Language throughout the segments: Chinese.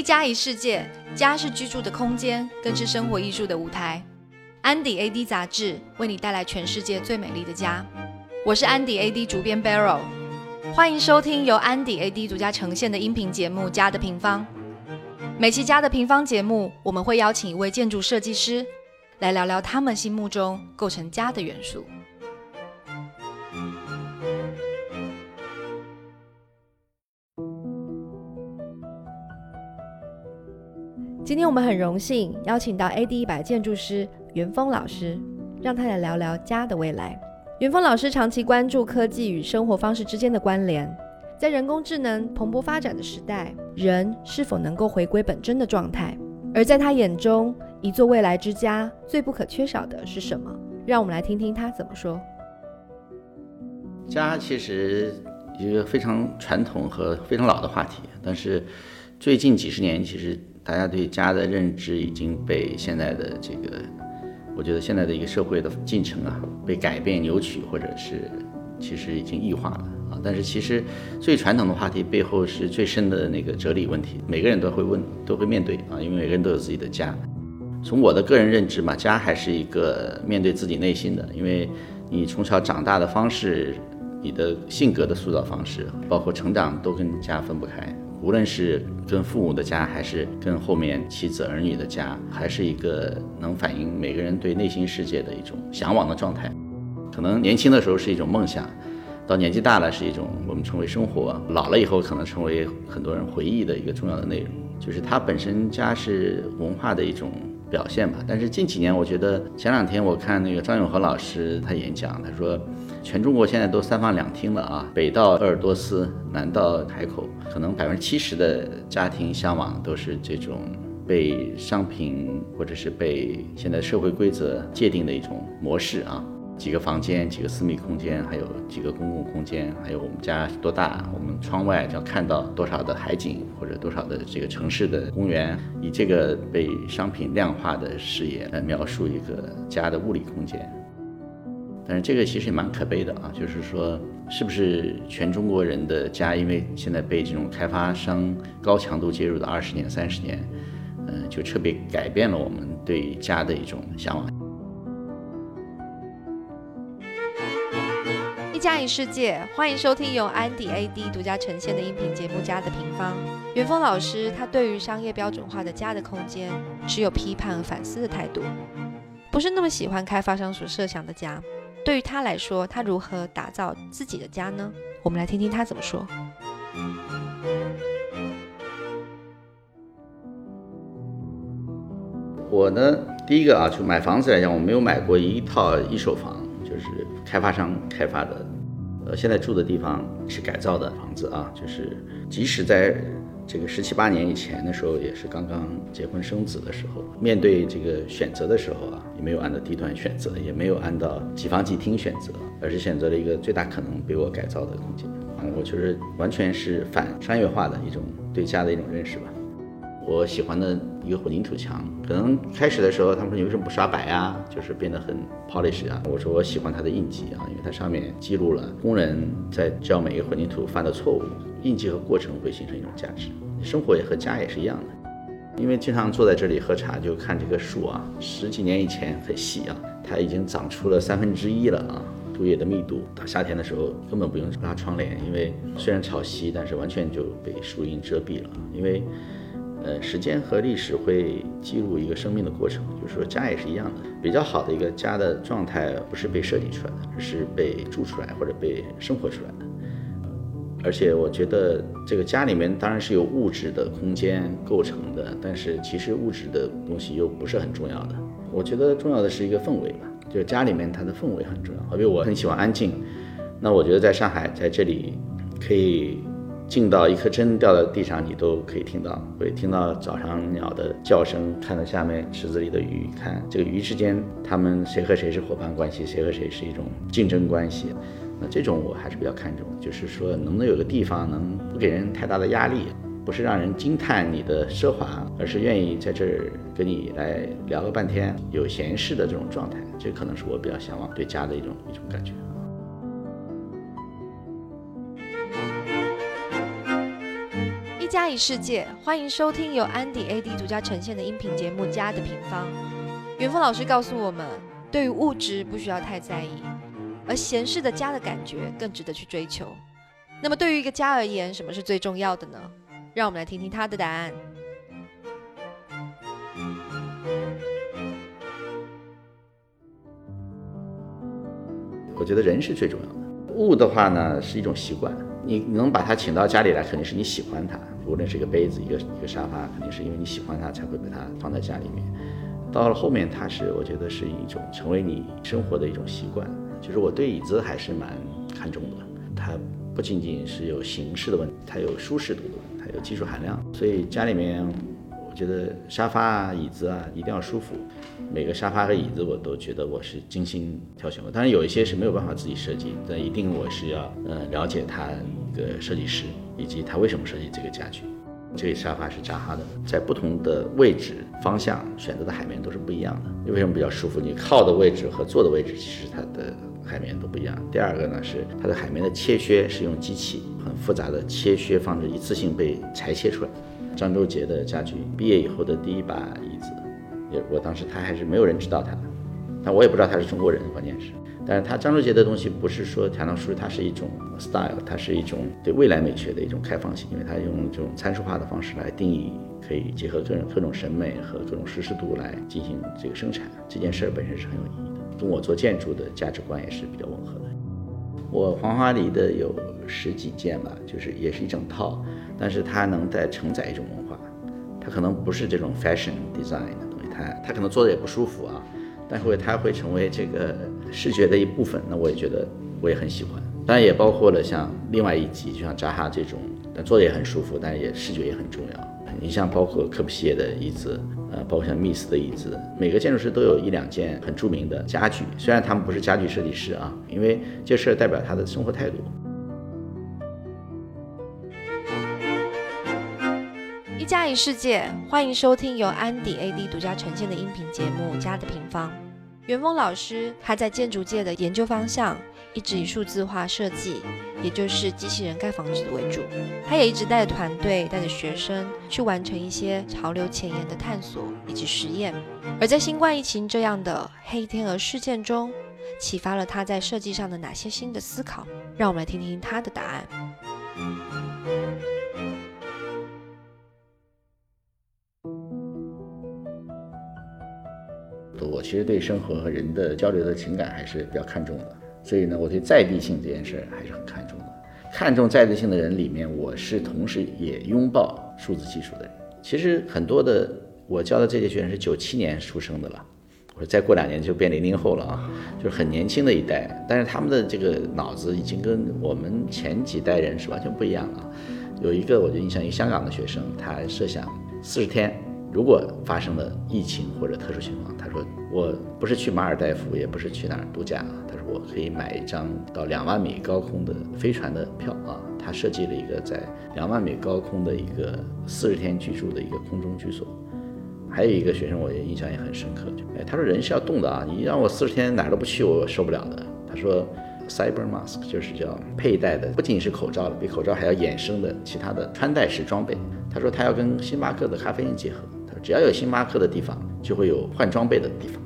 一家一世界，家是居住的空间，更是生活艺术的舞台。安迪 AD 杂志为你带来全世界最美丽的家。我是安迪 AD 主编 Barrow，欢迎收听由安迪 AD 独家呈现的音频节目《家的平方》。每期《家的平方》节目，我们会邀请一位建筑设计师来聊聊他们心目中构成家的元素。今天我们很荣幸邀请到 AD 一百建筑师袁峰老师，让他来聊聊家的未来。袁峰老师长期关注科技与生活方式之间的关联，在人工智能蓬勃发展的时代，人是否能够回归本真的状态？而在他眼中，一座未来之家最不可缺少的是什么？让我们来听听他怎么说。家其实一个非常传统和非常老的话题，但是最近几十年，其实。大家对家的认知已经被现在的这个，我觉得现在的一个社会的进程啊，被改变、扭曲，或者是其实已经异化了啊。但是其实最传统的话题背后是最深的那个哲理问题，每个人都会问，都会面对啊，因为每个人都有自己的家。从我的个人认知嘛，家还是一个面对自己内心的，因为你从小长大的方式，你的性格的塑造方式，包括成长，都跟家分不开。无论是跟父母的家，还是跟后面妻子儿女的家，还是一个能反映每个人对内心世界的一种向往的状态。可能年轻的时候是一种梦想，到年纪大了是一种我们称为生活，老了以后可能成为很多人回忆的一个重要的内容。就是它本身家是文化的一种表现吧。但是近几年，我觉得前两天我看那个张永和老师他演讲，他说。全中国现在都三房两厅了啊，北到鄂尔多斯，南到海口，可能百分之七十的家庭向往都是这种被商品或者是被现在社会规则界定的一种模式啊，几个房间，几个私密空间，还有几个公共空间，还有我们家多大，我们窗外要看到多少的海景或者多少的这个城市的公园，以这个被商品量化的视野来描述一个家的物理空间。但是这个其实也蛮可悲的啊，就是说，是不是全中国人的家，因为现在被这种开发商高强度介入的二十年、三十年，嗯，就彻底改变了我们对家的一种向往。家一世界，欢迎收听由安迪 AD 独家呈现的音频节目《家的平方》。元峰老师他对于商业标准化的家的空间持有批判和反思的态度，不是那么喜欢开发商所设想的家。对于他来说，他如何打造自己的家呢？我们来听听他怎么说。我呢，第一个啊，就买房子来讲，我没有买过一套一手房，就是开发商开发的。呃，现在住的地方是改造的房子啊，就是即使在。这个十七八年以前的时候，也是刚刚结婚生子的时候，面对这个选择的时候啊，也没有按照地段选择，也没有按照几房几厅选择，而是选择了一个最大可能被我改造的空间。嗯，我觉得完全是反商业化的一种对家的一种认识吧。我喜欢的一个混凝土墙，可能开始的时候他们说你为什么不刷白啊？就是变得很 polish 啊。我说我喜欢它的印记啊，因为它上面记录了工人在教每一个混凝土犯的错误。印记和过程会形成一种价值，生活也和家也是一样的。因为经常坐在这里喝茶，就看这个树啊，十几年以前很细啊，它已经长出了三分之一了啊，树叶的密度。到夏天的时候根本不用拉窗帘，因为虽然潮汐，但是完全就被树荫遮蔽了。因为，呃，时间和历史会记录一个生命的过程，就是说家也是一样的。比较好的一个家的状态，不是被设计出来的，而是被住出来或者被生活出来的。而且我觉得这个家里面当然是由物质的空间构成的，但是其实物质的东西又不是很重要的。我觉得重要的是一个氛围吧，就是家里面它的氛围很重要。好比我很喜欢安静，那我觉得在上海在这里可以静到一颗针掉在地上你都可以听到，会听到早上鸟的叫声，看到下面池子里的鱼，看这个鱼之间它们谁和谁是伙伴关系，谁和谁是一种竞争关系。那这种我还是比较看重，就是说能不能有个地方能不给人太大的压力，不是让人惊叹你的奢华，而是愿意在这儿跟你来聊个半天，有闲适的这种状态，这可能是我比较向往对家的一种一种感觉。家以世界，欢迎收听由安迪 AD 独家呈现的音频节目《家的平方》。元丰老师告诉我们，对于物质不需要太在意，而闲适的家的感觉更值得去追求。那么，对于一个家而言，什么是最重要的呢？让我们来听听他的答案。我觉得人是最重要的，物的话呢是一种习惯。你能把他请到家里来，肯定是你喜欢他。无论是一个杯子、一个一个沙发，肯定是因为你喜欢它才会把它放在家里面。到了后面，它是我觉得是一种成为你生活的一种习惯。就是我对椅子还是蛮看重的，它不仅仅是有形式的问题，它有舒适度的问题，它有技术含量。所以家里面。我觉得沙发啊、椅子啊一定要舒服。每个沙发和椅子我都觉得我是精心挑选过，当然有一些是没有办法自己设计，但一定我是要呃了解它一个设计师以及他为什么设计这个家具。这个沙发是扎哈的，在不同的位置方向选择的海绵都是不一样的。你为什么比较舒服？你靠的位置和坐的位置其实它的海绵都不一样。第二个呢是它的海绵的切削是用机器很复杂的切削方式一次性被裁切出来。张周杰的家具毕业以后的第一把椅子，也我当时他还是没有人知道他的，但我也不知道他是中国人，关键是，但是他张周杰的东西不是说谈到舒适，它是一种 style，它是一种对未来美学的一种开放性，因为它用这种参数化的方式来定义，可以结合各种各种审美和各种舒适度来进行这个生产，这件事儿本身是很有意义的，跟我做建筑的价值观也是比较吻合的。我黄花梨的有十几件吧，就是也是一整套。但是它能再承载一种文化，它可能不是这种 fashion design 的东西，它它可能做的也不舒服啊，但会它会成为这个视觉的一部分，那我也觉得我也很喜欢。当然也包括了像另外一集，就像扎哈这种，但做的也很舒服，但也视觉也很重要。你像包括科布西耶的椅子，呃，包括像密斯的椅子，每个建筑师都有一两件很著名的家具，虽然他们不是家具设计师啊，因为这事儿代表他的生活态度。家一世界，欢迎收听由安迪 AD 独家呈现的音频节目《家的平方》。袁峰老师他在建筑界的研究方向一直以数字化设计，也就是机器人盖房子为主。他也一直带着团队，带着学生去完成一些潮流前沿的探索以及实验。而在新冠疫情这样的黑天鹅事件中，启发了他在设计上的哪些新的思考？让我们来听听他的答案。其实对生活和人的交流的情感还是比较看重的，所以呢，我对在地性这件事还是很看重的。看重在地性的人里面，我是同时也拥抱数字技术的人。其实很多的我教的这些学生是九七年出生的了，我说再过两年就变零零后了啊，就是很年轻的一代，但是他们的这个脑子已经跟我们前几代人是完全不一样了。有一个我就印象，一个香港的学生，他设想四十天。如果发生了疫情或者特殊情况，说我不是去马尔代夫，也不是去哪儿度假。他说我可以买一张到两万米高空的飞船的票啊。他设计了一个在两万米高空的一个四十天居住的一个空中居所。还有一个学生，我也印象也很深刻，就哎，他说人是要动的啊，你让我四十天哪儿都不去，我受不了的。他说，cyber mask 就是叫佩戴的，不仅是口罩了，比口罩还要衍生的其他的穿戴式装备。他说他要跟星巴克的咖啡因结合。他说只要有星巴克的地方，就会有换装备的地方。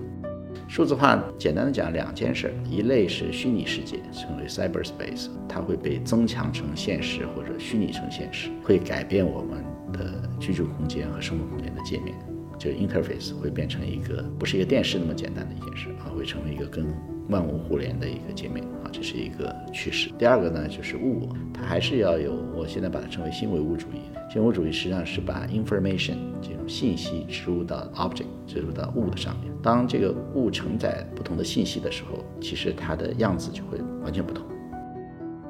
数字化简单的讲两件事，一类是虚拟世界，称为 cyberspace，它会被增强成现实或者虚拟成现实，会改变我们的居住空间和生活空间的界面，就 interface 会变成一个不是一个电视那么简单的一件事，啊会成为一个跟万物互联的一个界面啊，这是一个趋势。第二个呢，就是物，它还是要有，我现在把它称为新唯物主义。新唯物主义实际上是把 information 这种信息植入到 object，植入到物的上面。当这个物承载不同的信息的时候，其实它的样子就会完全不同。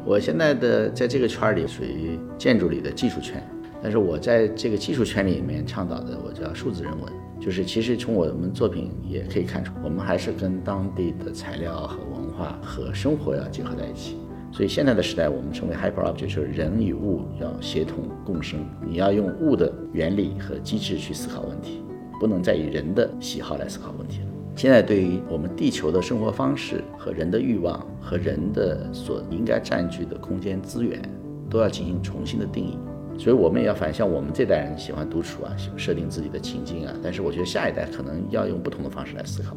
我现在的在这个圈里属于建筑里的技术圈，但是我在这个技术圈里面倡导的，我叫数字人文，就是其实从我们作品也可以看出，我们还是跟当地的材料和文化和生活要结合在一起。所以现在的时代，我们称为 hyper object，就是人与物要协同共生。你要用物的原理和机制去思考问题，不能再以人的喜好来思考问题了。现在对于我们地球的生活方式和人的欲望和人的所应该占据的空间资源，都要进行重新的定义。所以我们也要反向，我们这代人喜欢独处啊，设定自己的情境啊，但是我觉得下一代可能要用不同的方式来思考。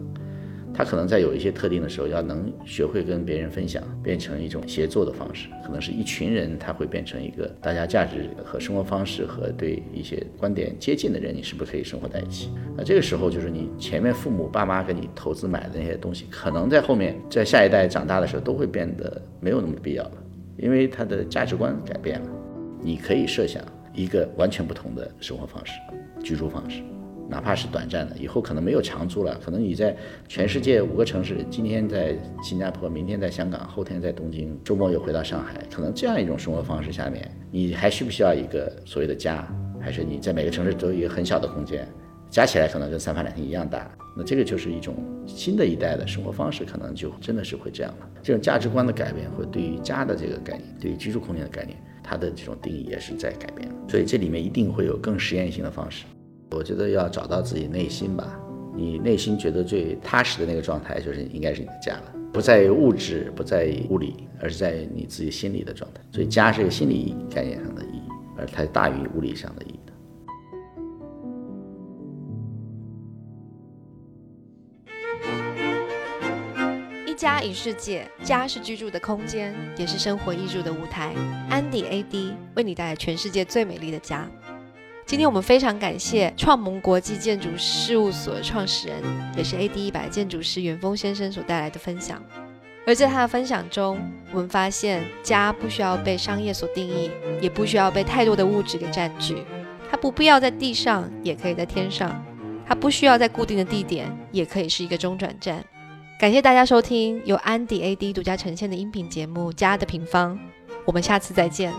他可能在有一些特定的时候，要能学会跟别人分享，变成一种协作的方式。可能是一群人，他会变成一个大家价值和生活方式和对一些观点接近的人，你是不是可以生活在一起？那这个时候，就是你前面父母爸妈给你投资买的那些东西，可能在后面在下一代长大的时候都会变得没有那么必要了，因为他的价值观改变了。你可以设想一个完全不同的生活方式、居住方式。哪怕是短暂的，以后可能没有长租了。可能你在全世界五个城市，今天在新加坡，明天在香港，后天在东京，周末又回到上海。可能这样一种生活方式下面，你还需不需要一个所谓的家？还是你在每个城市都有一个很小的空间，加起来可能跟三房两厅一样大？那这个就是一种新的一代的生活方式，可能就真的是会这样了。这种价值观的改变，或对于家的这个概念，对于居住空间的概念，它的这种定义也是在改变。所以这里面一定会有更实验性的方式。我觉得要找到自己内心吧，你内心觉得最踏实的那个状态，就是应该是你的家了，不在于物质，不在于物理，而是在于你自己心理的状态。所以家是一个心理概念上的意义，而它大于物理上的意义家与世界，家是居住的空间，也是生活艺术的舞台。安迪 AD 为你带来全世界最美丽的家。今天我们非常感谢创盟国际建筑事务所的创始人，也是 AD 一百建筑师袁峰先生所带来的分享。而在他的分享中，我们发现家不需要被商业所定义，也不需要被太多的物质给占据。它不必要在地上，也可以在天上；它不需要在固定的地点，也可以是一个中转站。感谢大家收听由安迪 AD 独家呈现的音频节目《家的平方》，我们下次再见。